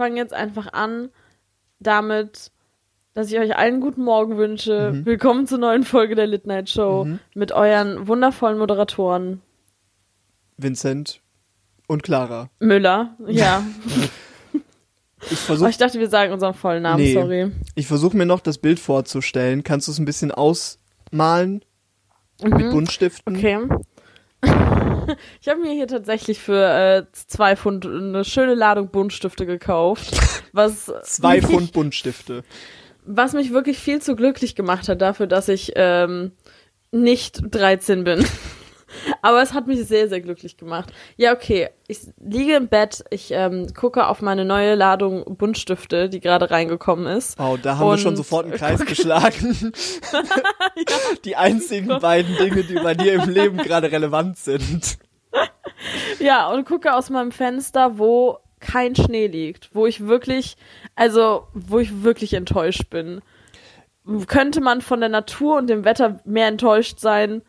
fange jetzt einfach an damit, dass ich euch allen guten Morgen wünsche. Mhm. Willkommen zur neuen Folge der Lit Night Show Mhm. mit euren wundervollen Moderatoren. Vincent und Clara. Müller, ja. Ich Oh, versuche ich dachte, wir sagen unseren vollen Namen, Nee. sorry. ich versuch mir noch das Bild vorzustellen. Kannst du es ein bisschen ausmalen mit Mhm. Buntstiften? Okay. Ich habe mir hier tatsächlich für äh, zwei Pfund eine schöne Ladung Buntstifte gekauft, was Zwei mich, Pfund Buntstifte. was mich wirklich viel zu glücklich gemacht hat dafür, dass ich ähm, nicht 13 bin. Aber es hat mich sehr, sehr glücklich gemacht. Ja, okay. Ich liege im Bett, ich ähm, gucke auf meine neue Ladung Buntstifte, die gerade reingekommen ist. Wow, da haben wir schon sofort einen Kreis geschlagen. Die einzigen beiden Dinge, die bei dir im Leben gerade relevant sind. Ja, und gucke aus meinem Fenster, wo kein Schnee liegt, wo ich wirklich, also wo ich wirklich enttäuscht bin. Könnte man von der Natur und dem Wetter mehr enttäuscht sein?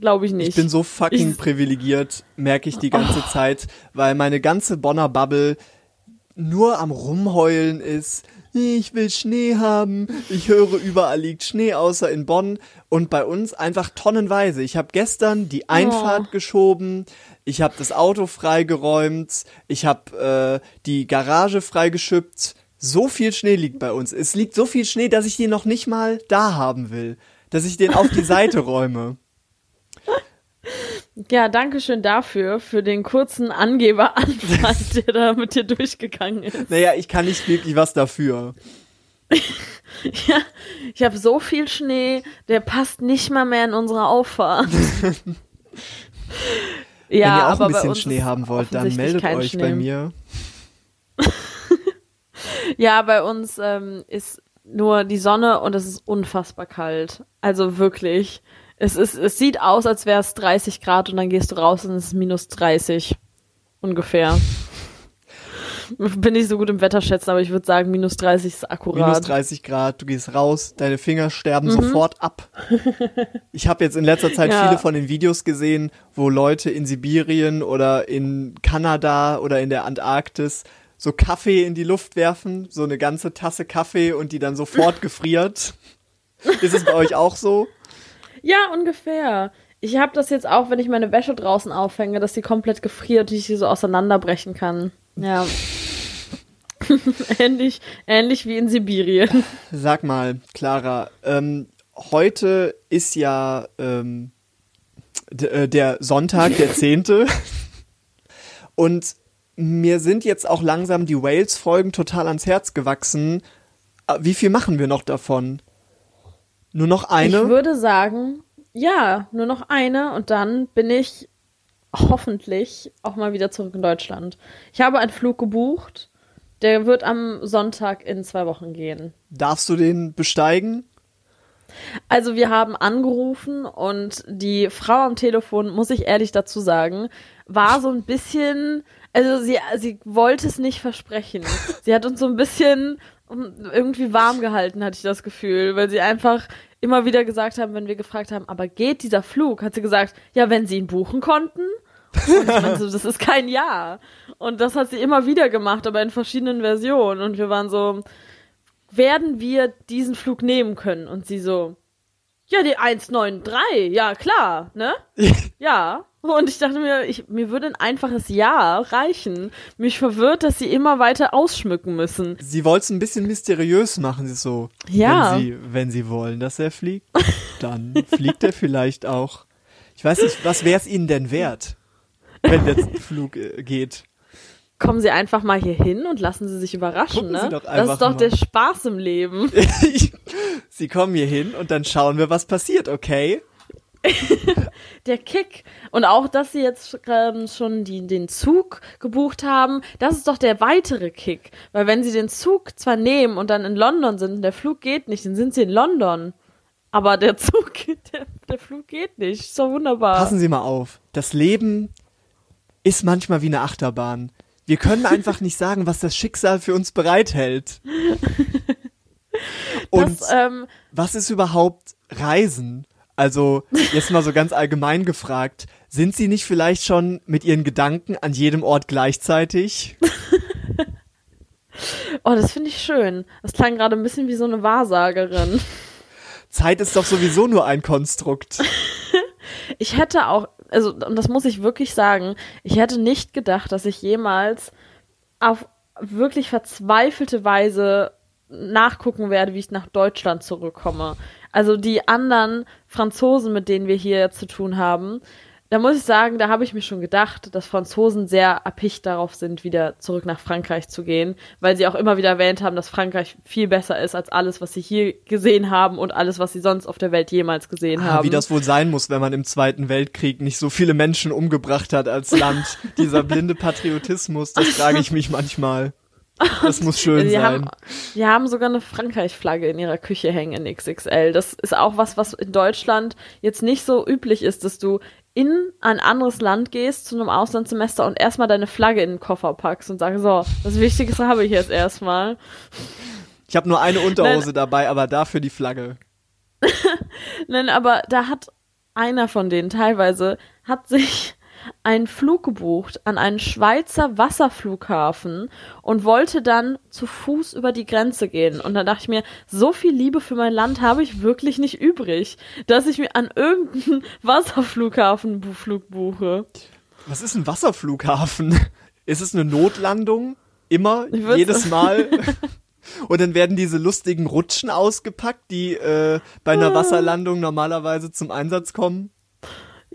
Glaube ich nicht. Ich bin so fucking Ich- privilegiert, merke ich die ganze Zeit, weil meine ganze Bonner Bubble nur am Rumheulen ist. Ich will Schnee haben. Ich höre, überall liegt Schnee, außer in Bonn. Und bei uns einfach tonnenweise. Ich habe gestern die Einfahrt geschoben. Ich habe das Auto freigeräumt. Ich habe äh, die Garage freigeschüppt. So viel Schnee liegt bei uns. Es liegt so viel Schnee, dass ich den noch nicht mal da haben will. Dass ich den auf die Seite räume. Ja, danke schön dafür, für den kurzen Angeberanfall, der da mit dir durchgegangen ist. Naja, ich kann nicht wirklich was dafür. Ja, ich habe so viel Schnee, der passt nicht mal mehr in unsere Auffahrt. ja, Wenn ihr auch aber ein bisschen Schnee haben wollt, dann meldet euch Schnee. bei mir. Ja, bei uns ähm, ist nur die Sonne und es ist unfassbar kalt. Also wirklich. Es, ist, es sieht aus, als wäre es 30 Grad und dann gehst du raus und es ist minus 30. Ungefähr. Bin nicht so gut im Wetter schätzen, aber ich würde sagen, minus 30 ist akkurat. Minus 30 Grad, du gehst raus, deine Finger sterben Mhm. sofort ab. Ich habe jetzt in letzter Zeit Ja. viele von den Videos gesehen, wo Leute in Sibirien oder in Kanada oder in der Antarktis so Kaffee in die Luft werfen, so eine ganze Tasse Kaffee und die dann sofort gefriert. Ist es bei euch auch so? Ja, ungefähr. Ich habe das jetzt auch, wenn ich meine Wäsche draußen aufhänge, dass die komplett gefriert, die ich sie so auseinanderbrechen kann. Ja. ähnlich, ähnlich wie in Sibirien. Sag mal, Clara, ähm, heute ist ja ähm, äh, der Sonntag, der 10. Und mir sind jetzt auch langsam die Wales-Folgen total ans Herz gewachsen. Äh, Wie viel machen wir noch davon? Nur noch Ich eine? würde sagen, ja, nur noch eine und dann bin ich hoffentlich auch mal wieder zurück in Deutschland. Ich habe einen Flug gebucht, der wird am Sonntag in zwei Wochen gehen. Darfst du den besteigen? Also wir haben angerufen und die Frau am Telefon, muss ich ehrlich dazu sagen, war so ein bisschen, also sie, sie wollte es nicht versprechen. Sie hat uns so ein bisschen irgendwie warm gehalten, hatte ich das Gefühl, weil sie einfach immer wieder gesagt haben, wenn wir gefragt haben, aber geht dieser Flug? Hat sie gesagt, ja, wenn sie ihn buchen konnten. Und ich meinte das ist kein Ja. Und das hat sie immer wieder gemacht, aber in verschiedenen Versionen. Und wir waren so, werden wir diesen Flug nehmen können? Und sie so, ja, die 193, ja, klar, ne? ja. Und ich dachte mir, ich, mir würde ein einfaches Ja reichen. Mich verwirrt, dass sie immer weiter ausschmücken müssen. Sie wollte es ein bisschen mysteriös machen, sie so. Ja. Wenn sie, wenn sie wollen, dass er fliegt, dann fliegt er vielleicht auch. Ich weiß nicht, was wäre es ihnen denn wert, wenn der Flug äh, geht? Kommen Sie einfach mal hier hin und lassen Sie sich überraschen, Gucken ne? Das ist doch mal. der Spaß im Leben. sie kommen hier hin und dann schauen wir, was passiert, okay? Der Kick. Und auch, dass sie jetzt ähm, schon die, den Zug gebucht haben, das ist doch der weitere Kick. Weil wenn sie den Zug zwar nehmen und dann in London sind, und der Flug geht nicht, dann sind sie in London. Aber der Zug, der, der Flug geht nicht. Ist doch wunderbar. Passen Sie mal auf. Das Leben ist manchmal wie eine Achterbahn. Wir können einfach nicht sagen, was das Schicksal für uns bereithält. Und das, ähm, was ist überhaupt Reisen? Also, jetzt mal so ganz allgemein gefragt, sind Sie nicht vielleicht schon mit Ihren Gedanken an jedem Ort gleichzeitig? Oh, das finde ich schön. Das klang gerade ein bisschen wie so eine Wahrsagerin. Zeit ist doch sowieso nur ein Konstrukt. Ich hätte auch, also, und das muss ich wirklich sagen, ich hätte nicht gedacht, dass ich jemals auf wirklich verzweifelte Weise nachgucken werde, wie ich nach Deutschland zurückkomme. Also die anderen Franzosen, mit denen wir hier zu tun haben, da muss ich sagen, da habe ich mir schon gedacht, dass Franzosen sehr erpicht darauf sind, wieder zurück nach Frankreich zu gehen, weil sie auch immer wieder erwähnt haben, dass Frankreich viel besser ist als alles, was sie hier gesehen haben und alles, was sie sonst auf der Welt jemals gesehen Ah, haben. wie das wohl sein muss, wenn man im Zweiten Weltkrieg nicht so viele Menschen umgebracht hat als Land. Dieser blinde Patriotismus, das frage ich mich manchmal. Das muss schön die sein. haben, die haben sogar eine Frankreich-Flagge in ihrer Küche hängen in XXL. Das ist auch was, was in Deutschland jetzt nicht so üblich ist, dass du in ein anderes Land gehst zu einem Auslandssemester und erstmal deine Flagge in den Koffer packst und sagst, so, das Wichtigste habe ich jetzt erstmal. Ich habe nur eine Unterhose dabei, aber dafür die Flagge. Nein, aber da hat einer von denen teilweise hat sich einen Flug gebucht an einen Schweizer Wasserflughafen und wollte dann zu Fuß über die Grenze gehen. Und dann dachte ich mir, so viel Liebe für mein Land habe ich wirklich nicht übrig, dass ich mir an irgendeinen Wasserflughafenflug buche. Was ist ein Wasserflughafen? Ist es eine Notlandung? Immer? Jedes Mal? Und dann werden diese lustigen Rutschen ausgepackt, die äh, bei Ah. einer Wasserlandung normalerweise zum Einsatz kommen.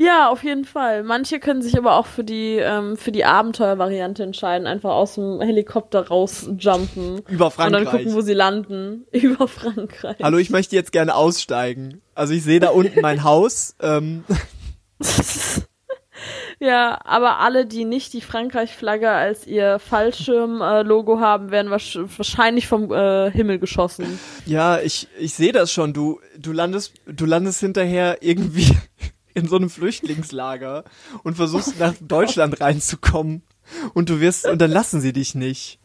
Ja, auf jeden Fall. Manche können sich aber auch für die, ähm, für die Abenteuervariante entscheiden, einfach aus dem Helikopter rausjumpen. Über Und Frankreich. dann gucken, wo sie landen. Über Frankreich. Hallo, ich möchte jetzt gerne aussteigen. Also ich sehe da unten mein Haus. Ähm, Ja, aber alle, die nicht die Frankreich-Flagge als ihr Fallschirm-Logo haben, werden wahrsch- wahrscheinlich vom äh, Himmel geschossen. ja, ich, ich sehe das schon. Du, du landest, du landest hinterher irgendwie in so einem Flüchtlingslager und versuchst nach Deutschland reinzukommen. Und du wirst, und dann lassen sie dich nicht.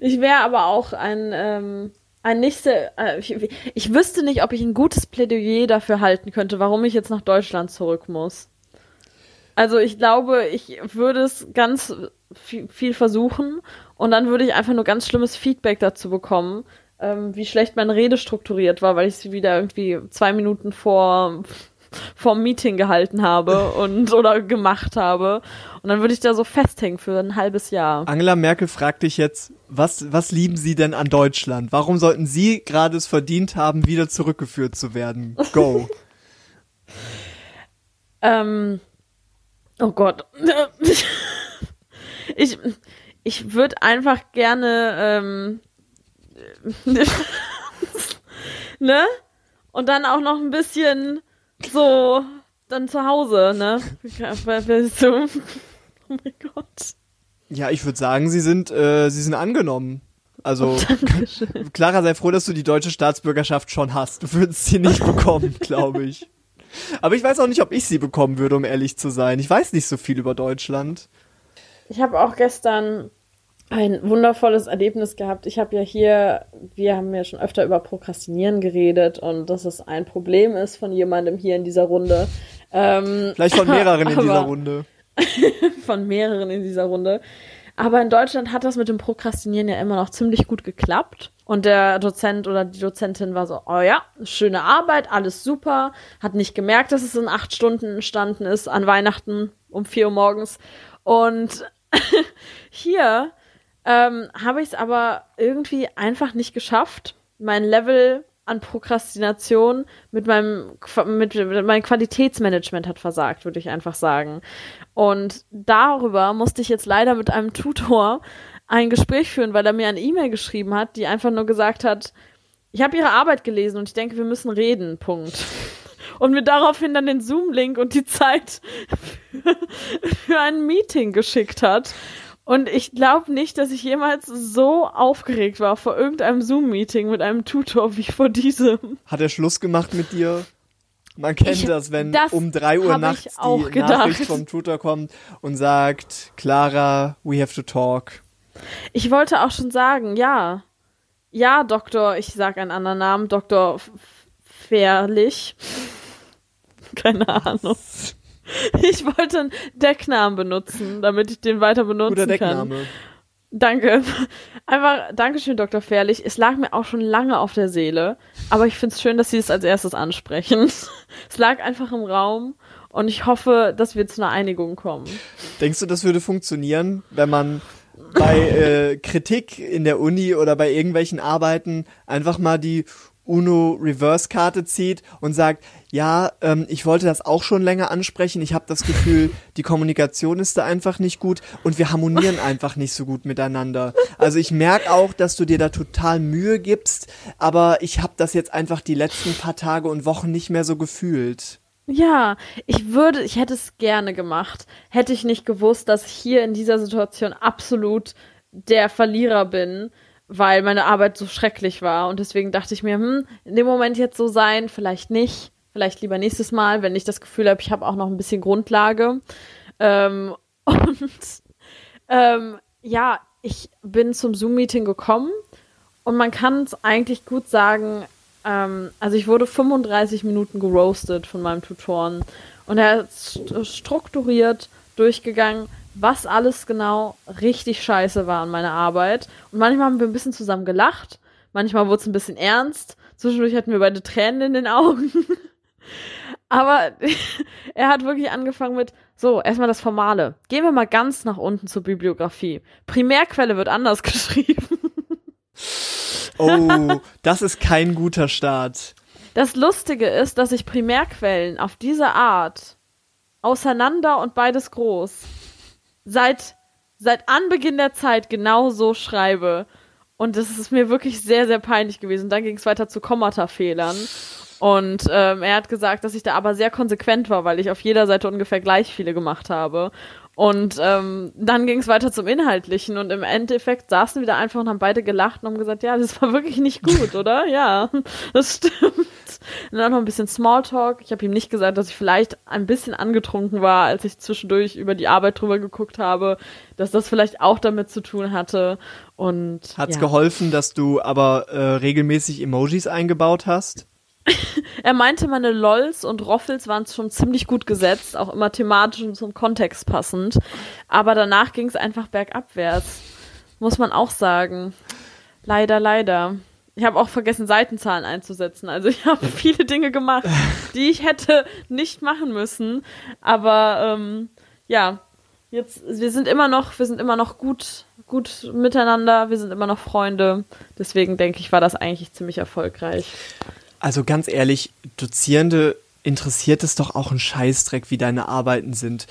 Ich wäre aber auch ein, ähm, ein nächster. Äh, ich, wüsste nicht, ob ich ein gutes Plädoyer dafür halten könnte, warum ich jetzt nach Deutschland zurück muss. Also ich glaube, ich würde es ganz viel versuchen und dann würde ich einfach nur ganz schlimmes Feedback dazu bekommen, ähm, wie schlecht meine Rede strukturiert war, weil ich sie wieder irgendwie zwei Minuten vor vom Meeting gehalten habe und oder gemacht habe und dann würde ich da so festhängen für ein halbes Jahr. Angela Merkel fragt dich jetzt, was, was lieben Sie denn an Deutschland? Warum sollten Sie gerade es verdient haben, wieder zurückgeführt zu werden? Go. Ähm, oh Gott. Ich, ich würde einfach gerne, ähm, ne? Und dann auch noch ein bisschen so, dann zu Hause, ne? Oh mein Gott. Ja, ich würde sagen, Sie sind, äh, Sie sind angenommen. Also, Dankeschön. Clara, sei froh, dass du die deutsche Staatsbürgerschaft schon hast. Du würdest sie nicht bekommen, glaube ich. Aber ich weiß auch nicht, ob ich sie bekommen würde, um ehrlich zu sein. Ich weiß nicht so viel über Deutschland. Ich habe auch gestern ein wundervolles Erlebnis gehabt. Ich habe ja hier, wir haben ja schon öfter über Prokrastinieren geredet und dass es ein Problem ist von jemandem hier in dieser Runde. Ähm, Vielleicht von mehreren in dieser aber- Runde. von mehreren in dieser Runde. Aber in Deutschland hat das mit dem Prokrastinieren ja immer noch ziemlich gut geklappt. Und der Dozent oder die Dozentin war so, oh ja, schöne Arbeit, alles super. Hat nicht gemerkt, dass es in acht Stunden entstanden ist, an Weihnachten um vier Uhr morgens. Und hier ähm, habe ich es aber irgendwie einfach nicht geschafft, mein Level an Prokrastination mit meinem mit, mit meinem Qualitätsmanagement hat versagt, würde ich einfach sagen. Und darüber musste ich jetzt leider mit einem Tutor ein Gespräch führen, weil er mir eine E-Mail geschrieben hat, die einfach nur gesagt hat, ich habe ihre Arbeit gelesen und ich denke, wir müssen reden. Punkt. Und mir daraufhin dann den Zoom-Link und die Zeit für ein Meeting geschickt hat. Und ich glaube nicht, dass ich jemals so aufgeregt war vor irgendeinem Zoom-Meeting mit einem Tutor wie vor diesem. Hat er Schluss gemacht mit dir? Man kennt Ich- das, wenn das um drei Uhr nachts die gedacht. Nachricht vom Tutor kommt und sagt, Clara, we have to talk. Ich wollte auch schon sagen, ja. Ja, Doktor, ich sag einen anderen Namen, Doktor Fährlich. Keine Ahnung. Ich wollte einen Decknamen benutzen, damit ich den weiter benutzen Guter kann. Deckname. Danke. Einfach, Dankeschön, Dr. Fährlich. Es lag mir auch schon lange auf der Seele, aber ich finde es schön, dass Sie es als erstes ansprechen. es lag einfach im Raum und ich hoffe, dass wir zu einer Einigung kommen. Denkst du, das würde funktionieren, wenn man bei äh, Kritik in der Uni oder bei irgendwelchen Arbeiten einfach mal die UNO-Reverse-Karte zieht und sagt, ja, ähm, ich wollte das auch schon länger ansprechen. Ich habe das Gefühl, die Kommunikation ist da einfach nicht gut und wir harmonieren einfach nicht so gut miteinander. Also ich merke auch, dass du dir da total Mühe gibst, aber ich habe das jetzt einfach die letzten paar Tage und Wochen nicht mehr so gefühlt. Ja, ich würde, ich hätte es gerne gemacht, hätte ich nicht gewusst, dass ich hier in dieser Situation absolut der Verlierer bin weil meine Arbeit so schrecklich war. Und deswegen dachte ich mir, hm, in dem Moment jetzt so sein, vielleicht nicht. Vielleicht lieber nächstes Mal, wenn ich das Gefühl habe, ich habe auch noch ein bisschen Grundlage. Ähm, und ähm, ja, ich bin zum Zoom-Meeting gekommen und man kann es eigentlich gut sagen, ähm, also ich wurde 35 Minuten geroastet von meinem Tutoren und er ist strukturiert durchgegangen, was alles genau richtig scheiße war an meiner Arbeit. Und manchmal haben wir ein bisschen zusammen gelacht, manchmal wurde es ein bisschen ernst, zwischendurch hatten wir beide Tränen in den Augen. Aber er hat wirklich angefangen mit, so, erstmal das Formale. Gehen wir mal ganz nach unten zur Bibliografie. Primärquelle wird anders geschrieben. Oh, das ist kein guter Start. Das Lustige ist, dass ich Primärquellen auf diese Art auseinander und beides groß seit, seit Anbeginn der Zeit genau so schreibe. Und das ist mir wirklich sehr, sehr peinlich gewesen. Dann ging es weiter zu Kommata-Fehlern. Und ähm, er hat gesagt, dass ich da aber sehr konsequent war, weil ich auf jeder Seite ungefähr gleich viele gemacht habe. Und ähm, dann ging es weiter zum Inhaltlichen und im Endeffekt saßen wir da einfach und haben beide gelacht und haben gesagt, ja, das war wirklich nicht gut, oder? Ja, das stimmt. Und dann noch ein bisschen Smalltalk. Ich habe ihm nicht gesagt, dass ich vielleicht ein bisschen angetrunken war, als ich zwischendurch über die Arbeit drüber geguckt habe, dass das vielleicht auch damit zu tun hatte. Und hat's ja. geholfen, dass du aber äh, regelmäßig Emojis eingebaut hast? er meinte, meine LOLs und Roffels waren schon ziemlich gut gesetzt, auch immer thematisch und zum Kontext passend. Aber danach ging es einfach bergabwärts. Muss man auch sagen. Leider, leider. Ich habe auch vergessen, Seitenzahlen einzusetzen. Also ich habe viele Dinge gemacht, die ich hätte nicht machen müssen. Aber ähm, ja, jetzt wir sind immer noch, wir sind immer noch gut, gut miteinander. Wir sind immer noch Freunde. Deswegen denke ich, war das eigentlich ziemlich erfolgreich. Also ganz ehrlich, Dozierende interessiert es doch auch ein Scheißdreck, wie deine Arbeiten sind.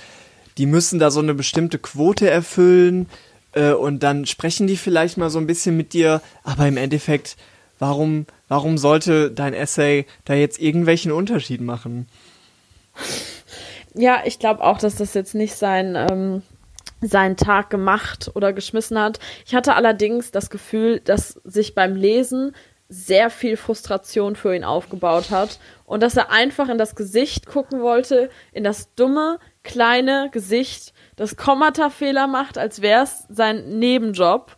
Die müssen da so eine bestimmte Quote erfüllen äh, und dann sprechen die vielleicht mal so ein bisschen mit dir, aber im Endeffekt, warum, warum sollte dein Essay da jetzt irgendwelchen Unterschied machen? Ja, ich glaube auch, dass das jetzt nicht sein, ähm, seinen Tag gemacht oder geschmissen hat. Ich hatte allerdings das Gefühl, dass sich beim Lesen sehr viel Frustration für ihn aufgebaut hat und dass er einfach in das Gesicht gucken wollte, in das dumme, kleine Gesicht, das Kommata-Fehler macht, als wäre es sein Nebenjob,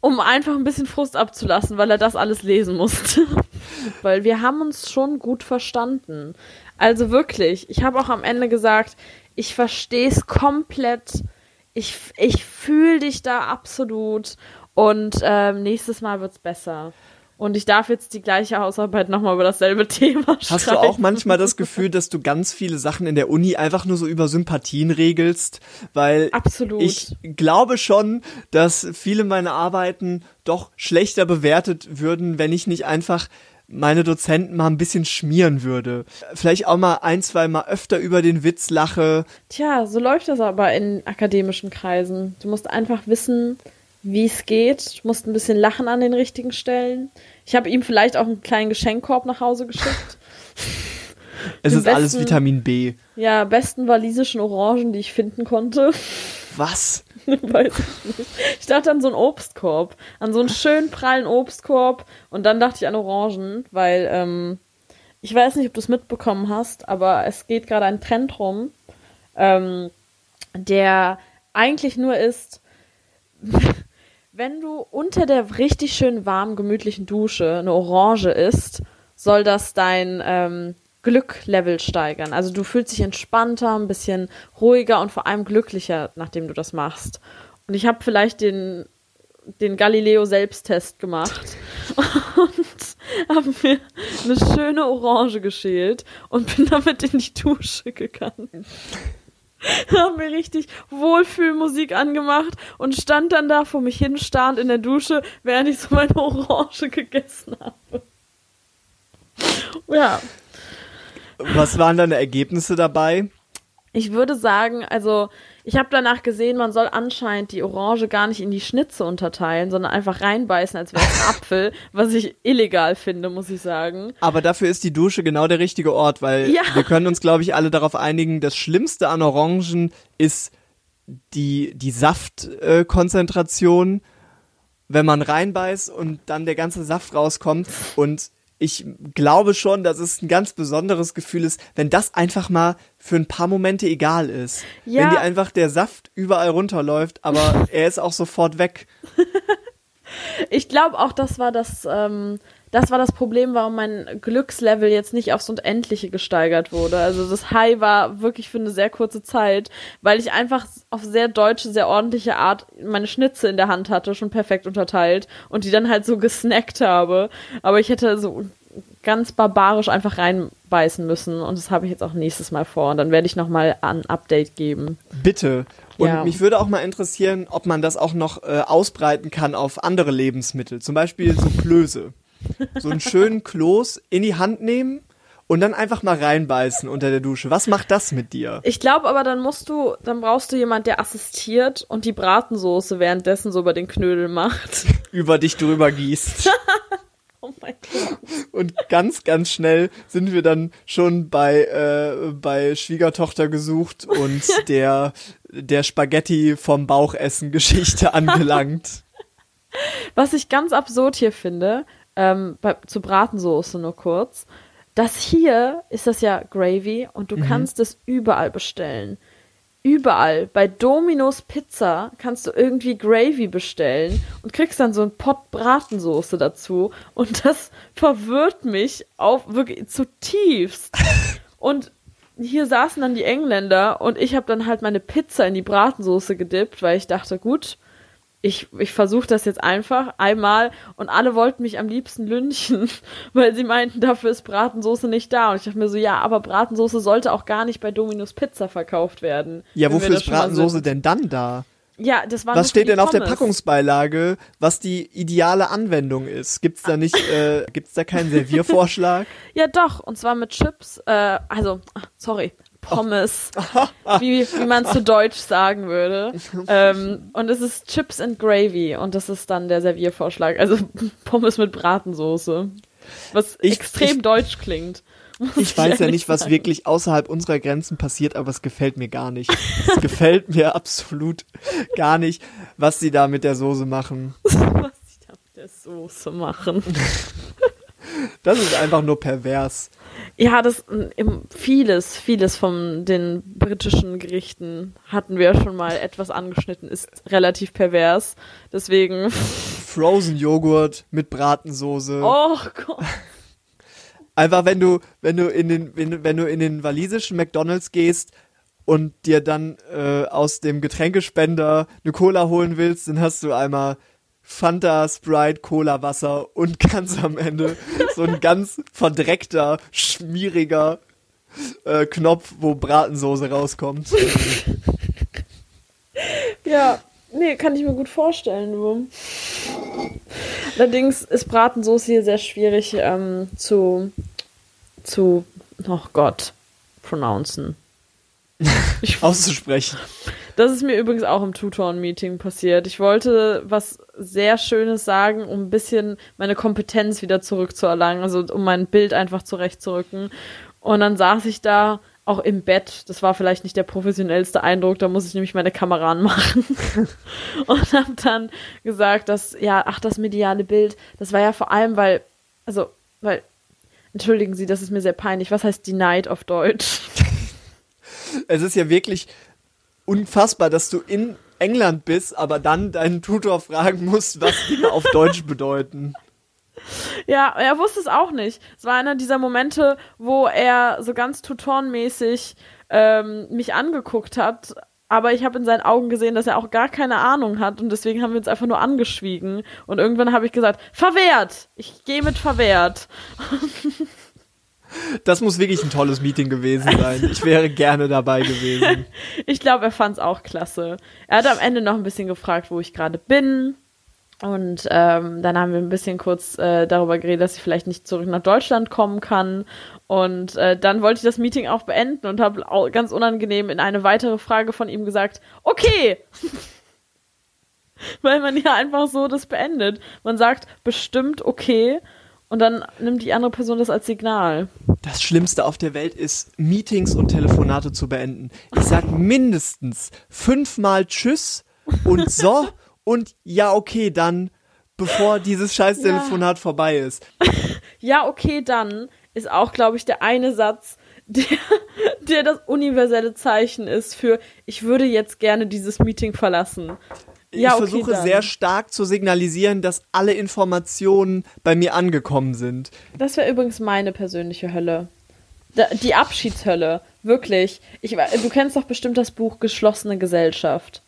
um einfach ein bisschen Frust abzulassen, weil er das alles lesen musste. weil wir haben uns schon gut verstanden. Also wirklich, ich habe auch am Ende gesagt, ich verstehe es komplett. Ich, ich fühle dich da absolut. Und ähm, nächstes Mal wird's besser. Und ich darf jetzt die gleiche Hausarbeit nochmal über dasselbe Thema schreiben. Hast du auch manchmal das Gefühl, dass du ganz viele Sachen in der Uni einfach nur so über Sympathien regelst? Weil Absolut. ich glaube schon, dass viele meiner Arbeiten doch schlechter bewertet würden, wenn ich nicht einfach meine Dozenten mal ein bisschen schmieren würde. Vielleicht auch mal ein, zwei Mal öfter über den Witz lache. Tja, so läuft das aber in akademischen Kreisen. Du musst einfach wissen, wie es geht. Du musst ein bisschen lachen an den richtigen Stellen. Ich habe ihm vielleicht auch einen kleinen Geschenkkorb nach Hause geschickt. es ist besten, alles Vitamin B. Ja, besten walisischen Orangen, die ich finden konnte. Was? Weiß ich nicht. Ich dachte an so einen Obstkorb. An so einen schönen prallen Obstkorb. Und dann dachte ich an Orangen, weil, ähm, ich weiß nicht, ob du es mitbekommen hast, aber es geht gerade ein Trend rum, ähm, der eigentlich nur ist, wenn du unter der richtig schön warmen, gemütlichen Dusche eine Orange isst, soll das dein ähm, Glücklevel steigern. Also du fühlst dich entspannter, ein bisschen ruhiger und vor allem glücklicher, nachdem du das machst. Und ich habe vielleicht den, den Galileo-Selbsttest gemacht und habe mir eine schöne Orange geschält und bin damit in die Dusche gegangen. habe mir richtig Wohlfühlmusik angemacht und stand dann da vor mich hin, starrend in der Dusche, während ich so meine Orange gegessen habe. Ja. Was waren deine Ergebnisse dabei? Ich würde sagen, also ich habe danach gesehen, man soll anscheinend die Orange gar nicht in die Schnitze unterteilen, sondern einfach reinbeißen, als wäre es ein Apfel, was ich illegal finde, muss ich sagen. Aber dafür ist die Dusche genau der richtige Ort, weil Ja. wir können uns, glaube ich, alle darauf einigen, das Schlimmste an Orangen ist die, die Saftkonzentration. Äh, wenn man reinbeißt und dann der ganze Saft rauskommt. Und ich glaube schon, dass es ein ganz besonderes Gefühl ist, wenn das einfach mal für ein paar Momente egal ist. Ja. Wenn dir einfach der Saft überall runterläuft, aber er ist auch sofort weg. Ich glaube auch, das war das, ähm, das war das Problem, warum mein Glückslevel jetzt nicht aufs Unendliche gesteigert wurde. Also das High war wirklich für eine sehr kurze Zeit, weil ich einfach auf sehr deutsche, sehr ordentliche Art meine Schnitze in der Hand hatte, schon perfekt unterteilt und die dann halt so gesnackt habe. Aber ich hätte so ganz barbarisch einfach reinbeißen müssen und das habe ich jetzt auch nächstes Mal vor und dann werde ich nochmal ein Update geben. Bitte. Und Ja. mich würde auch mal interessieren, ob man das auch noch äh, ausbreiten kann auf andere Lebensmittel. Zum Beispiel so Klöße. So einen schönen Kloß in die Hand nehmen und dann einfach mal reinbeißen unter der Dusche. Was macht das mit dir? Ich glaube aber, dann musst du, dann brauchst du jemand, der assistiert und die Bratensoße währenddessen so über den Knödel macht. Über dich drüber gießt. Oh mein Gott. Und ganz, ganz schnell sind wir dann schon bei, äh, bei Schwiegertochter gesucht und der, der Spaghetti vom Bauchessen Geschichte angelangt. Was ich ganz absurd hier finde, ähm, bei, zur Bratensoße nur kurz, das hier ist das ja Gravy und du kannst es überall bestellen. Überall. Bei Domino's Pizza kannst du irgendwie Gravy bestellen und kriegst dann so einen Pott Bratensoße dazu. Und das verwirrt mich auf wirklich zutiefst. Und hier saßen dann die Engländer und ich habe dann halt meine Pizza in die Bratensoße gedippt, weil ich dachte, gut, ich, ich versuche das jetzt einfach einmal und alle wollten mich am liebsten lynchen, weil sie meinten, dafür ist Bratensoße nicht da. Und ich dachte mir so, ja, aber Bratensoße sollte auch gar nicht bei Domino's Pizza verkauft werden. Ja, wofür ist Bratensoße denn dann da? Ja, das war Was steht denn auf der Pommes. Packungsbeilage, was die ideale Anwendung ist? Gibt's da nicht, äh, gibt's da keinen Serviervorschlag? Ja, doch, und zwar mit Chips, äh, also, sorry, Pommes, wie, wie man zu Deutsch sagen würde. Ähm, und es ist Chips and Gravy und das ist dann der Serviervorschlag. Also Pommes mit Bratensoße. Was Ich- extrem ich- deutsch klingt. Ich weiß ja nicht, was sagen. wirklich außerhalb unserer Grenzen passiert, aber es gefällt mir gar nicht. Es gefällt mir absolut gar nicht, was sie da mit der Soße machen. was die da mit der Soße machen. Das ist einfach nur pervers. Ja, das vieles, vieles von den britischen Gerichten hatten wir schon mal etwas angeschnitten, ist relativ pervers. Deswegen, Frozen Joghurt mit Bratensoße. oh Gott. Einfach wenn du, wenn du in den, wenn, wenn du in den walisischen McDonalds gehst und dir dann äh, aus dem Getränkespender eine Cola holen willst, dann hast du einmal Fanta, Sprite, Cola, Wasser und ganz am Ende so ein ganz verdreckter, schmieriger äh, Knopf, wo Bratensoße rauskommt. Ja, nee, kann ich mir gut vorstellen, du. Allerdings ist Bratensoße hier sehr schwierig ähm, zu, zu, oh Gott, pronouncen. Ich, Auszusprechen. Das ist mir übrigens auch im Tutoren-Meeting passiert. Ich wollte was sehr Schönes sagen, um ein bisschen meine Kompetenz wieder zurückzuerlangen, also um mein Bild einfach zurechtzurücken. Und dann saß ich da auch im Bett. Das war vielleicht nicht der professionellste Eindruck, da muss ich nämlich meine Kamera anmachen. und habe dann gesagt, dass, ja, ach, das mediale Bild, das war ja vor allem, weil, also, weil, entschuldigen Sie, das ist mir sehr peinlich. Was heißt Denied auf Deutsch? Es ist ja wirklich unfassbar, dass du in England bist, aber dann deinen Tutor fragen musst, was Dinge auf Deutsch bedeuten. Ja, er wusste es auch nicht. Es war einer dieser Momente, wo er so ganz tutorenmäßig ähm, mich angeguckt hat, aber ich habe in seinen Augen gesehen, dass er auch gar keine Ahnung hat und deswegen haben wir uns einfach nur angeschwiegen. Und irgendwann habe ich gesagt, verwehrt! Ich gehe mit verwehrt. Das muss wirklich ein tolles Meeting gewesen sein. Ich wäre gerne dabei gewesen. ich glaube, er fand es auch klasse. Er hat am Ende noch ein bisschen gefragt, wo ich gerade bin. Und ähm, dann haben wir ein bisschen kurz äh, darüber geredet, dass ich vielleicht nicht zurück nach Deutschland kommen kann. Und äh, dann wollte ich das Meeting auch beenden und habe ganz unangenehm in eine weitere Frage von ihm gesagt, okay. Weil man ja einfach so das beendet. Man sagt bestimmt okay und dann nimmt die andere Person das als Signal. Das Schlimmste auf der Welt ist, Meetings und Telefonate zu beenden. Ich sag mindestens fünfmal Tschüss und so und ja, okay, dann, bevor dieses scheiß Telefonat ja. vorbei ist. Ja, okay, dann ist auch, glaube ich, der eine Satz, der, der das universelle Zeichen ist für, ich würde jetzt gerne dieses Meeting verlassen. Ja, ich okay, versuche dann. sehr stark zu signalisieren, dass alle Informationen bei mir angekommen sind. Das wäre übrigens meine persönliche Hölle. Die Abschiedshölle. Wirklich. Ich, du kennst doch bestimmt das Buch Geschlossene Gesellschaft.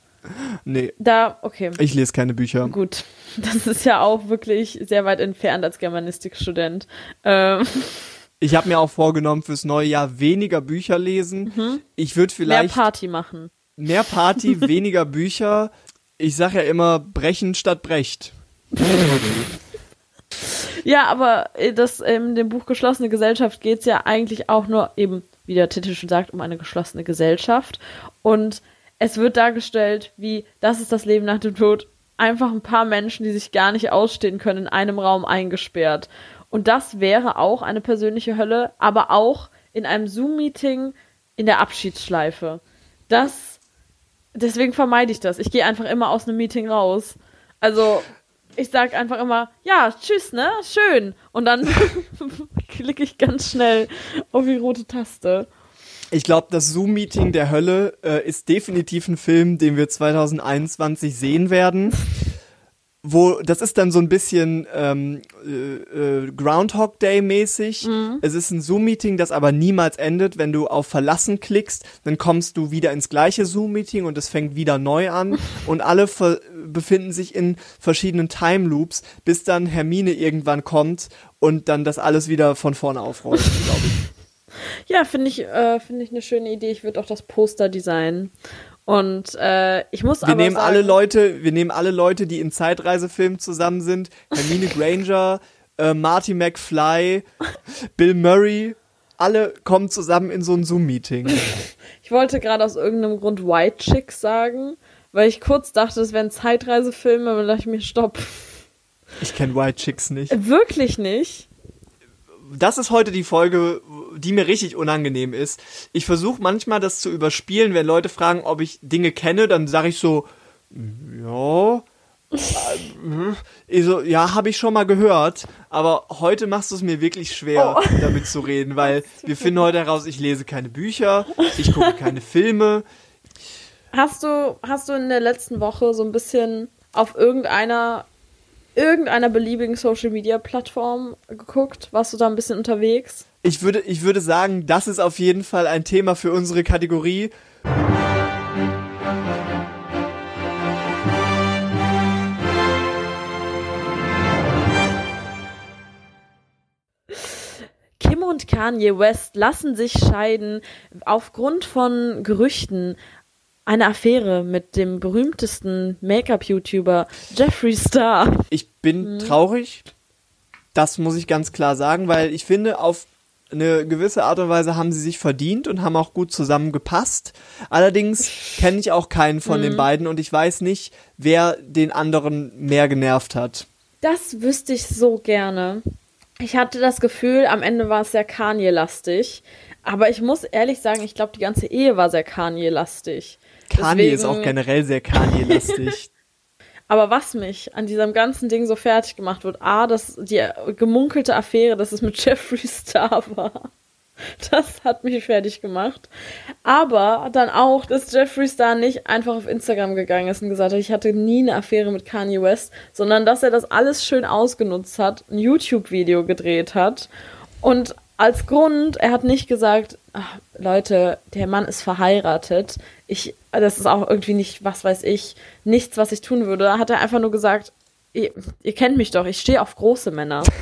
Nee. Da, okay. Ich lese keine Bücher. Gut. Das ist ja auch wirklich sehr weit entfernt als Germanistikstudent. Ähm. Ich habe mir auch vorgenommen, fürs neue Jahr weniger Bücher lesen. Mhm. Ich würde vielleicht. Mehr Party machen. Mehr Party, weniger Bücher. Ich sage ja immer, brechen statt brecht. ja, aber äh, das in dem Buch Geschlossene Gesellschaft geht es ja eigentlich auch nur eben, wie der Titel schon sagt, um eine geschlossene Gesellschaft. Und es wird dargestellt, wie das ist das Leben nach dem Tod. Einfach ein paar Menschen, die sich gar nicht ausstehen können, in einem Raum eingesperrt. Und das wäre auch eine persönliche Hölle, aber auch in einem Zoom-Meeting in der Abschiedsschleife. Das, deswegen vermeide ich das. Ich gehe einfach immer aus einem Meeting raus. Also, ich sag einfach immer, ja, tschüss, ne? Schön. Und dann klicke ich ganz schnell auf die rote Taste. Ich glaube, das Zoom-Meeting der Hölle äh, ist definitiv ein Film, den wir 2021 sehen werden. Wo, das ist dann so ein bisschen ähm, äh, äh, Groundhog Day mäßig. Mhm. Es ist ein Zoom-Meeting, das aber niemals endet. Wenn du auf Verlassen klickst, dann kommst du wieder ins gleiche Zoom-Meeting und es fängt wieder neu an. und alle befinden sich in verschiedenen Time Loops, bis dann Hermine irgendwann kommt und dann das alles wieder von vorne aufrollt, glaube ich. Ja, finde ich, äh, finde ich eine schöne Idee. Ich würde auch das Poster designen. Und äh, ich muss wir aber nehmen sagen, alle Leute, wir nehmen alle Leute, die in Zeitreisefilmen zusammen sind. Hermine Granger, äh, Marty McFly, Bill Murray, alle kommen zusammen in so ein Zoom-Meeting. ich wollte gerade aus irgendeinem Grund White Chicks sagen, weil ich kurz dachte, es wären Zeitreisefilme, aber dann dachte ich mir, stopp. Ich kenne White Chicks nicht. Wirklich nicht? Das ist heute die Folge, die mir richtig unangenehm ist. Ich versuche manchmal das zu überspielen, wenn Leute fragen, ob ich Dinge kenne, dann sage ich so, ja. Ich so, ja, habe ich schon mal gehört, aber heute machst du es mir wirklich schwer, oh. damit zu reden, weil wir finden heute heraus, ich lese keine Bücher, ich gucke keine Filme. Hast du, hast du in der letzten Woche so ein bisschen auf irgendeiner irgendeiner beliebigen Social Media Plattform geguckt? Warst du da ein bisschen unterwegs? Ich würde, ich würde sagen, das ist auf jeden Fall ein Thema für unsere Kategorie. Kim und Kanye West lassen sich scheiden aufgrund von Gerüchten eine Affäre mit dem berühmtesten Make-up-YouTuber Jeffree Star. Ich bin mhm. traurig. Das muss ich ganz klar sagen, weil ich finde, auf eine gewisse Art und Weise haben sie sich verdient und haben auch gut zusammengepasst. Allerdings kenne ich auch keinen von mhm. den beiden und ich weiß nicht, wer den anderen mehr genervt hat. Das wüsste ich so gerne. Ich hatte das Gefühl, am Ende war es sehr Kanye-lastig. Aber ich muss ehrlich sagen, ich glaube, die ganze Ehe war sehr Kanye-lastig. Kanye Deswegen... ist auch generell sehr Kanye-lastig. Aber was mich an diesem ganzen Ding so fertig gemacht wird, A, dass die gemunkelte Affäre, dass es mit Jeffree Star war. Das hat mich fertig gemacht. Aber dann auch, dass Jeffree Star nicht einfach auf Instagram gegangen ist und gesagt hat, ich hatte nie eine Affäre mit Kanye West, sondern dass er das alles schön ausgenutzt hat, ein YouTube-Video gedreht hat und als Grund, er hat nicht gesagt, ach, Leute, der Mann ist verheiratet, ich, das ist auch irgendwie nicht, was weiß ich, nichts, was ich tun würde. Da hat er einfach nur gesagt, ihr, ihr kennt mich doch, ich stehe auf große Männer.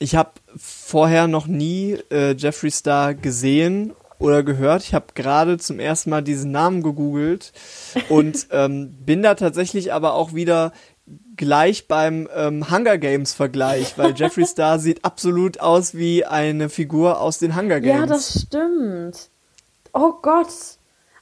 Ich habe vorher noch nie äh, Jeffree Star gesehen oder gehört. Ich habe gerade zum ersten Mal diesen Namen gegoogelt und ähm, bin da tatsächlich aber auch wieder gleich beim ähm, Hunger Games Vergleich, weil Jeffree Star sieht absolut aus wie eine Figur aus den Hunger Games. Ja, das stimmt. Oh Gott.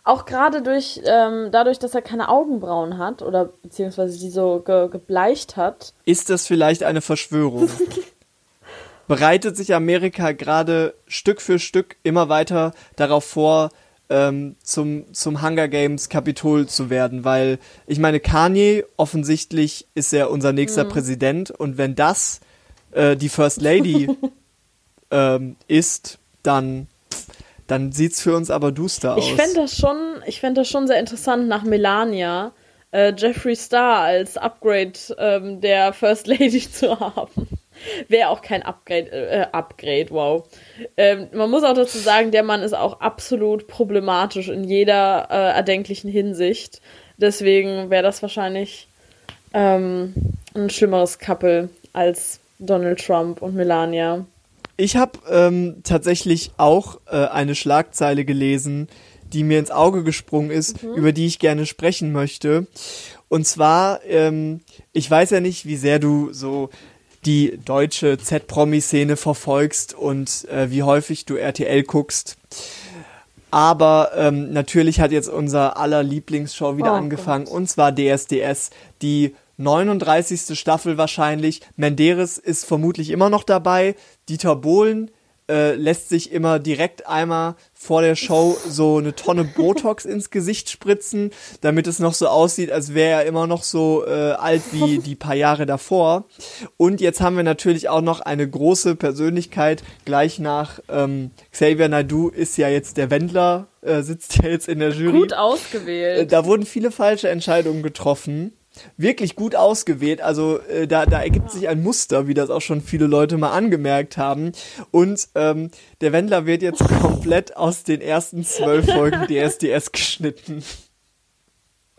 Auch gerade durch, ähm, dadurch, dass er keine Augenbrauen hat oder beziehungsweise die so ge gebleicht hat. Ist das vielleicht eine Verschwörung? bereitet sich Amerika gerade Stück für Stück immer weiter darauf vor, ähm, zum, zum Hunger Games Kapitol zu werden, weil ich meine, Kanye offensichtlich ist er unser nächster mhm. Präsident und wenn das äh, die First Lady ähm, ist, dann dann sieht's für uns aber duster aus. Ich fände das schon, ich fände das schon sehr interessant nach Melania, äh, Jeffree Star als Upgrade ähm, der First Lady zu haben. Wäre auch kein Upgrade, äh, Upgrade, wow. Ähm, man muss auch dazu sagen, der Mann ist auch absolut problematisch in jeder äh, erdenklichen Hinsicht. Deswegen wäre das wahrscheinlich ähm, ein schlimmeres Couple als Donald Trump und Melania. Ich habe ähm, tatsächlich auch äh, eine Schlagzeile gelesen, die mir ins Auge gesprungen ist, mhm. über die ich gerne sprechen möchte. Und zwar, ähm, ich weiß ja nicht, wie sehr du so die deutsche Z-Promi-Szene verfolgst und äh, wie häufig du RTL guckst. Aber ähm, natürlich hat jetzt unser aller Lieblingsshow wieder oh, angefangen Gott. und zwar DSDS, die 39. Staffel wahrscheinlich. Menderes ist vermutlich immer noch dabei. Dieter Bohlen äh, lässt sich immer direkt einmal vor der Show so eine Tonne Botox ins Gesicht spritzen, damit es noch so aussieht, als wäre er immer noch so äh, alt wie die paar Jahre davor. Und jetzt haben wir natürlich auch noch eine große Persönlichkeit, gleich nach ähm, Xavier Naidu ist ja jetzt der Wendler, äh, sitzt ja jetzt in der Jury. Gut ausgewählt. Äh, da wurden viele falsche Entscheidungen getroffen wirklich gut ausgewählt. Also äh, da, da ergibt sich ein Muster, wie das auch schon viele Leute mal angemerkt haben. Und ähm, der Wendler wird jetzt komplett aus den ersten zwölf Folgen DSDS geschnitten.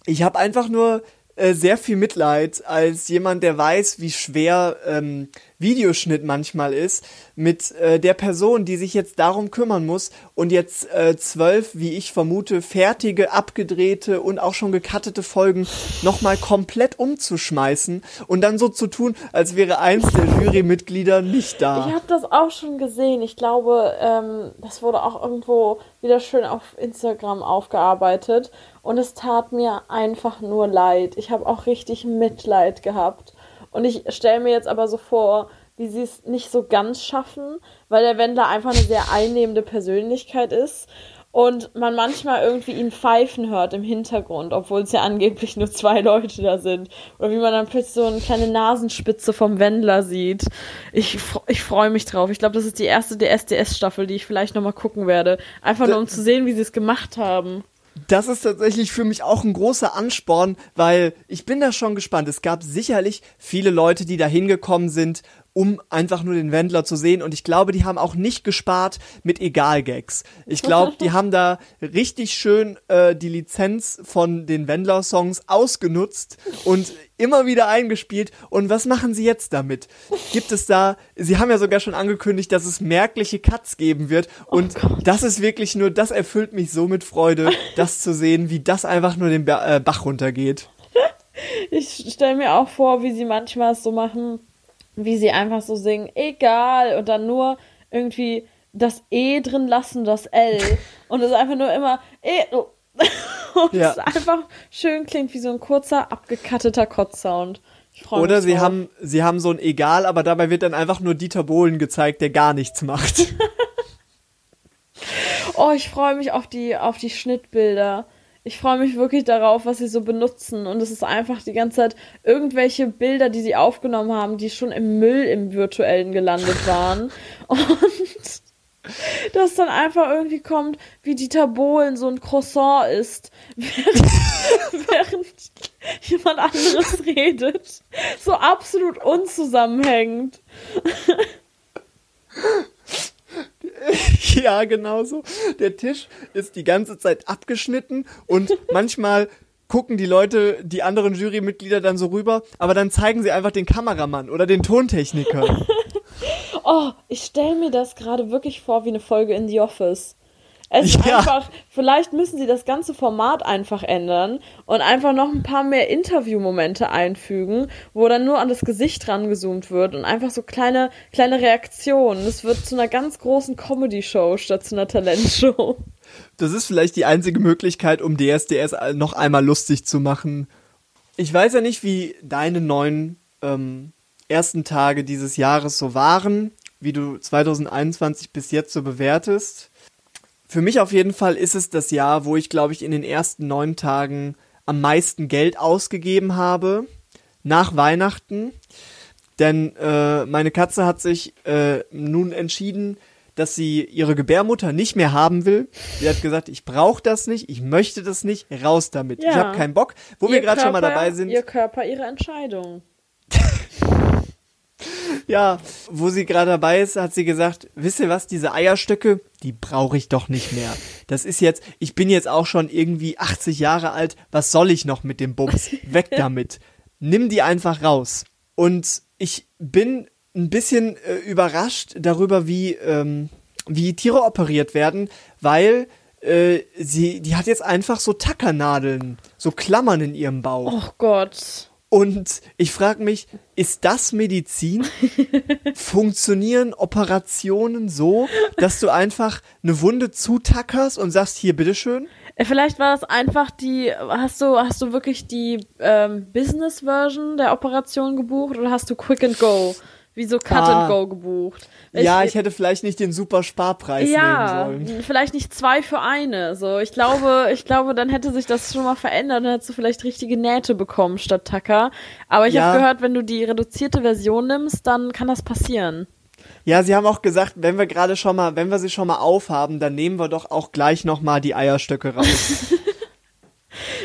Ich habe einfach nur äh, sehr viel Mitleid als jemand, der weiß, wie schwer ähm, Videoschnitt manchmal ist, mit äh, der Person, die sich jetzt darum kümmern muss und jetzt äh, zwölf, wie ich vermute, fertige, abgedrehte und auch schon gekattete Folgen nochmal komplett umzuschmeißen und dann so zu tun, als wäre eins der Jurymitglieder nicht da. Ich habe das auch schon gesehen. Ich glaube, ähm, das wurde auch irgendwo wieder schön auf Instagram aufgearbeitet. Und es tat mir einfach nur leid. Ich habe auch richtig Mitleid gehabt. Und ich stelle mir jetzt aber so vor, wie sie es nicht so ganz schaffen, weil der Wendler einfach eine sehr einnehmende Persönlichkeit ist und man manchmal irgendwie ihn pfeifen hört im Hintergrund, obwohl es ja angeblich nur zwei Leute da sind. Oder wie man dann plötzlich so eine kleine Nasenspitze vom Wendler sieht. Ich, ich freue mich drauf. Ich glaube, das ist die erste DSDS-Staffel, die ich vielleicht nochmal gucken werde. Einfach nur, um zu sehen, wie sie es gemacht haben das ist tatsächlich für mich auch ein großer Ansporn, weil ich bin da schon gespannt. Es gab sicherlich viele Leute, die da hingekommen sind, um einfach nur den Wendler zu sehen. Und ich glaube, die haben auch nicht gespart mit Egal-Gags. Ich glaube, die haben da richtig schön äh, die Lizenz von den Wendler-Songs ausgenutzt und immer wieder eingespielt. Und was machen sie jetzt damit? Gibt es da, sie haben ja sogar schon angekündigt, dass es merkliche Cuts geben wird. Oh und oh das ist wirklich nur, das erfüllt mich so mit Freude, das zu sehen, wie das einfach nur den äh, Bach runtergeht. Ich stelle mir auch vor, wie sie manchmal so machen wie sie einfach so singen, egal, und dann nur irgendwie das E drin lassen, das L. Und es einfach nur immer E. und ja. es einfach schön klingt wie so ein kurzer, abgekatteter Kotzsound. Oder sie haben, sie haben so ein Egal, aber dabei wird dann einfach nur Dieter Bohlen gezeigt, der gar nichts macht. oh, ich freue mich auf die, auf die Schnittbilder ich freue mich wirklich darauf, was sie so benutzen. Und es ist einfach die ganze Zeit irgendwelche Bilder, die sie aufgenommen haben, die schon im Müll im virtuellen gelandet waren. Und dass dann einfach irgendwie kommt, wie Dieter Bohlen so ein Croissant isst, während, während jemand anderes redet. So absolut unzusammenhängend. ja, genau so. Der Tisch ist die ganze Zeit abgeschnitten und manchmal gucken die Leute, die anderen Jurymitglieder dann so rüber, aber dann zeigen sie einfach den Kameramann oder den Tontechniker. oh, ich stelle mir das gerade wirklich vor wie eine Folge in The Office. Es ist Ja. einfach, vielleicht müssen sie das ganze Format einfach ändern und einfach noch ein paar mehr Interviewmomente einfügen, wo dann nur an das Gesicht rangezoomt wird und einfach so kleine, kleine Reaktionen. Es wird zu einer ganz großen Comedy-Show statt zu einer Talentshow. Das ist vielleicht die einzige Möglichkeit, um DSDS noch einmal lustig zu machen. Ich weiß ja nicht, wie deine neun ähm, ersten Tage dieses Jahres so waren, wie du 2021 bis jetzt so bewertest. Für mich auf jeden Fall ist es das Jahr, wo ich, glaube ich, in den ersten neun Tagen am meisten Geld ausgegeben habe. Nach Weihnachten. Denn äh, meine Katze hat sich äh, nun entschieden, dass sie ihre Gebärmutter nicht mehr haben will. Sie hat gesagt, ich brauche das nicht, ich möchte das nicht, raus damit. Ich Ja. habe keinen Bock. Wo wir Ihr gerade schon mal dabei sind, Ihr Körper, ihre Entscheidung. ja, wo sie gerade dabei ist, hat sie gesagt, wisst ihr was, diese Eierstöcke, die brauche ich doch nicht mehr. Das ist jetzt, ich bin jetzt auch schon irgendwie 80 Jahre alt, was soll ich noch mit dem Bums? Weg damit. Nimm die einfach raus. Und ich bin ein bisschen äh, überrascht darüber, wie, ähm, wie Tiere operiert werden, weil äh, sie, die hat jetzt einfach so Tackernadeln, so Klammern in ihrem Bauch. Oh Gott. Und ich frage mich, ist das Medizin? Funktionieren Operationen so, dass du einfach eine Wunde zutackerst und sagst, hier, bitteschön? Äh, Vielleicht war das einfach die, hast du, hast du wirklich die ähm, Business-Version der Operation gebucht oder hast du Quick and Go, wie so Cut Ah. and Go gebucht? ja, ich hätte vielleicht nicht den super Sparpreis ja, nehmen sollen. vielleicht nicht zwei für eine. So, ich glaube, ich glaube, dann hätte sich das schon mal verändert, dann hättest du vielleicht richtige Nähte bekommen statt Tacker. Aber ich Ja. habe gehört, wenn du die reduzierte Version nimmst, dann kann das passieren. Ja, sie haben auch gesagt, wenn wir gerade schon mal, wenn wir sie schon mal aufhaben, dann nehmen wir doch auch gleich noch mal die Eierstöcke raus.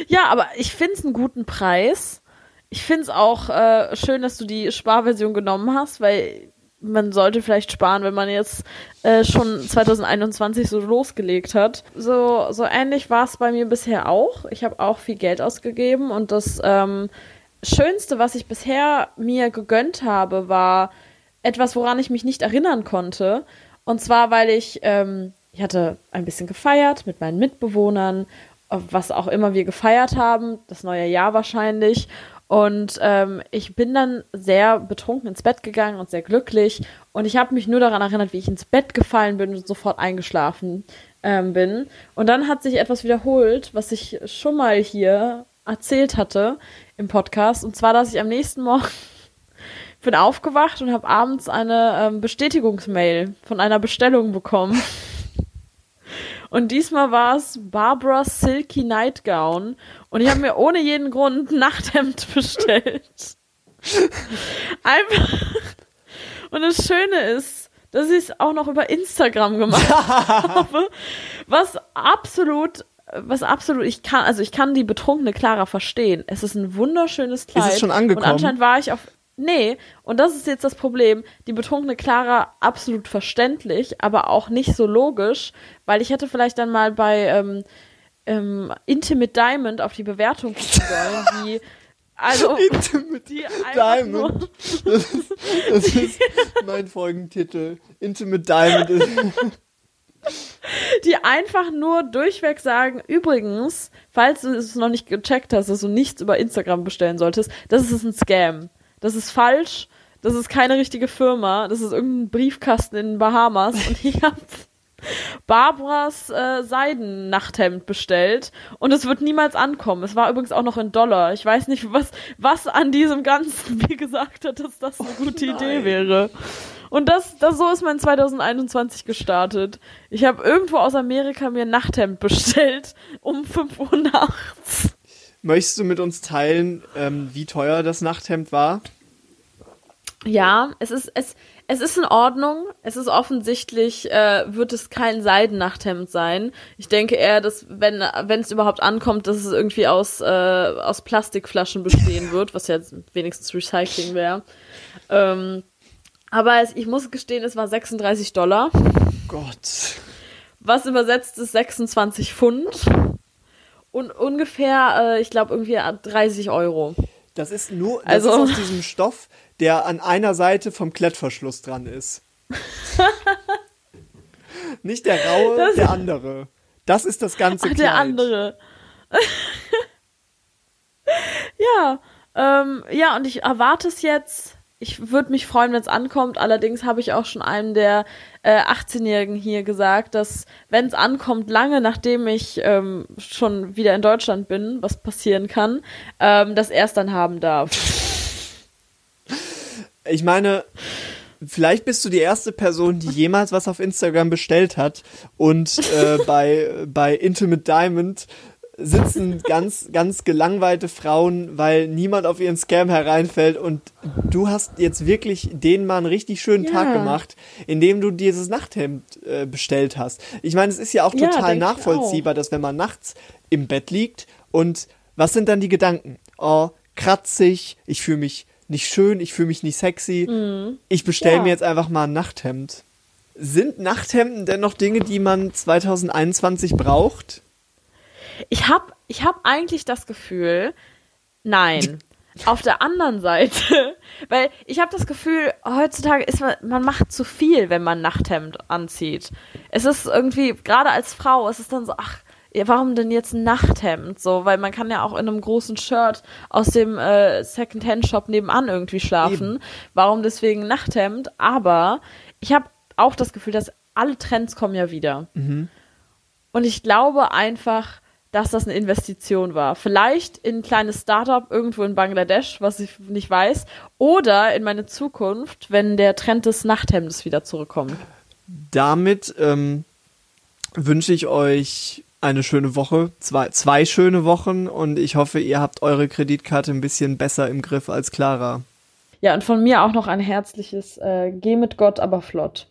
Ja, aber ich find's einen guten Preis. Ich find's auch äh, schön, dass du die Sparversion genommen hast, weil man sollte vielleicht sparen, wenn man jetzt äh, schon 2021 so losgelegt hat. So, so ähnlich war es bei mir bisher auch. Ich habe auch viel Geld ausgegeben und das ähm, Schönste, was ich bisher mir gegönnt habe, war etwas, woran ich mich nicht erinnern konnte. Und zwar, weil ich, ähm, ich hatte ein bisschen gefeiert mit meinen Mitbewohnern, äh, was auch immer wir gefeiert haben, das neue Jahr wahrscheinlich. Und ähm, ich bin dann sehr betrunken ins Bett gegangen und sehr glücklich. Und ich habe mich nur daran erinnert, wie ich ins Bett gefallen bin und sofort eingeschlafen ähm, bin. Und dann hat sich etwas wiederholt, was ich schon mal hier erzählt hatte im Podcast. Und zwar, dass ich am nächsten Morgen bin aufgewacht und habe abends eine ähm, Bestätigungsmail von einer Bestellung bekommen. Und diesmal war es Barbara's Silky Nightgown. Und ich habe mir ohne jeden Grund ein Nachthemd bestellt. Einfach. Und das Schöne ist, dass ich es auch noch über Instagram gemacht habe. Was absolut, was absolut, ich kann, also ich kann die betrunkene Clara verstehen. Es ist ein wunderschönes Kleid. schon angekommen? Und anscheinend war ich auf, nee, und das ist jetzt das Problem. Die betrunkene Clara absolut verständlich, aber auch nicht so logisch, weil ich hätte vielleicht dann mal bei, ähm, ähm, Intimate Diamond auf die Bewertung gucken sollen, die, also, Intimate die Diamond. Das ist, das ist mein Folgentitel. Intimate Diamond ist. die einfach nur durchweg sagen, übrigens, falls du es noch nicht gecheckt hast, dass du nichts über Instagram bestellen solltest, das ist ein Scam. Das ist falsch. Das ist keine richtige Firma. Das ist irgendein Briefkasten in den Bahamas. Und ich habe Barbaras äh, Seidennachthemd bestellt und es wird niemals ankommen. Es war übrigens auch noch in Dollar. Ich weiß nicht, was, was an diesem Ganzen mir gesagt hat, dass das eine gute Idee wäre. Und das, das so ist mein 2021 gestartet. Ich habe irgendwo aus Amerika mir ein Nachthemd bestellt um 5 Uhr nachts. Möchtest du mit uns teilen, ähm, wie teuer das Nachthemd war? Ja, es ist, es, es ist in Ordnung. Es ist offensichtlich, äh, wird es kein Seidennachthemd sein. Ich denke eher, dass, wenn, wenn es überhaupt ankommt, dass es irgendwie aus, äh, aus Plastikflaschen bestehen wird, was jetzt wenigstens Recycling wäre. Ähm, aber es, ich muss gestehen, es war 36 Dollar. Gott. was übersetzt ist 26 Pfund. Und ungefähr, äh, ich glaube, irgendwie 30 Euro. Das ist nur, das Also- ist aus diesem Stoff, der an einer Seite vom Klettverschluss dran ist. Nicht der raue, Das- der andere. Das ist das ganze Ach, Kleid. der andere. ja, ähm, ja, und ich erwarte es jetzt. Ich würde mich freuen, wenn es ankommt. Allerdings habe ich auch schon einem der äh, 18-Jährigen hier gesagt, dass wenn es ankommt, lange nachdem ich ähm, schon wieder in Deutschland bin, was passieren kann, ähm, dass er es dann haben darf. Ich meine, vielleicht bist du die erste Person, die jemals was auf Instagram bestellt hat und äh, bei, bei Intimate Diamond sitzen ganz, ganz gelangweilte Frauen, weil niemand auf ihren Scam hereinfällt und du hast jetzt wirklich denen mal einen richtig schönen Ja. Tag gemacht, indem du dieses Nachthemd äh, bestellt hast. Ich meine, es ist ja auch Ja, total ich nachvollziehbar, dass wenn man nachts im Bett liegt und was sind dann die Gedanken? Oh, kratzig, ich fühle mich nicht schön, ich fühle mich nicht sexy. Ich bestelle Mhm. Ja. mir jetzt einfach mal ein Nachthemd. Sind Nachthemden denn noch Dinge, die man 2021 braucht? Ich habe ich hab eigentlich das Gefühl, nein. Auf der anderen Seite, weil ich habe das Gefühl, heutzutage ist man, man macht zu viel, wenn man Nachthemd anzieht. Es ist irgendwie, gerade als Frau, es ist dann so, ach, warum denn jetzt ein Nachthemd? So, weil man kann ja auch in einem großen Shirt aus dem äh, Second-Hand-Shop nebenan irgendwie schlafen. Warum deswegen ein Nachthemd? Aber ich habe auch das Gefühl, dass alle Trends kommen ja wieder. Und ich glaube einfach, dass das eine Investition war. Vielleicht in ein kleines Startup irgendwo in Bangladesch, was ich nicht weiß, oder in meine Zukunft, wenn der Trend des Nachthemdes wieder zurückkommt. Damit ähm, wünsche ich euch eine schöne Woche, zwei, zwei schöne Wochen und ich hoffe, ihr habt eure Kreditkarte ein bisschen besser im Griff als Clara. Ja, und von mir auch noch ein herzliches äh, Geh mit Gott, aber flott.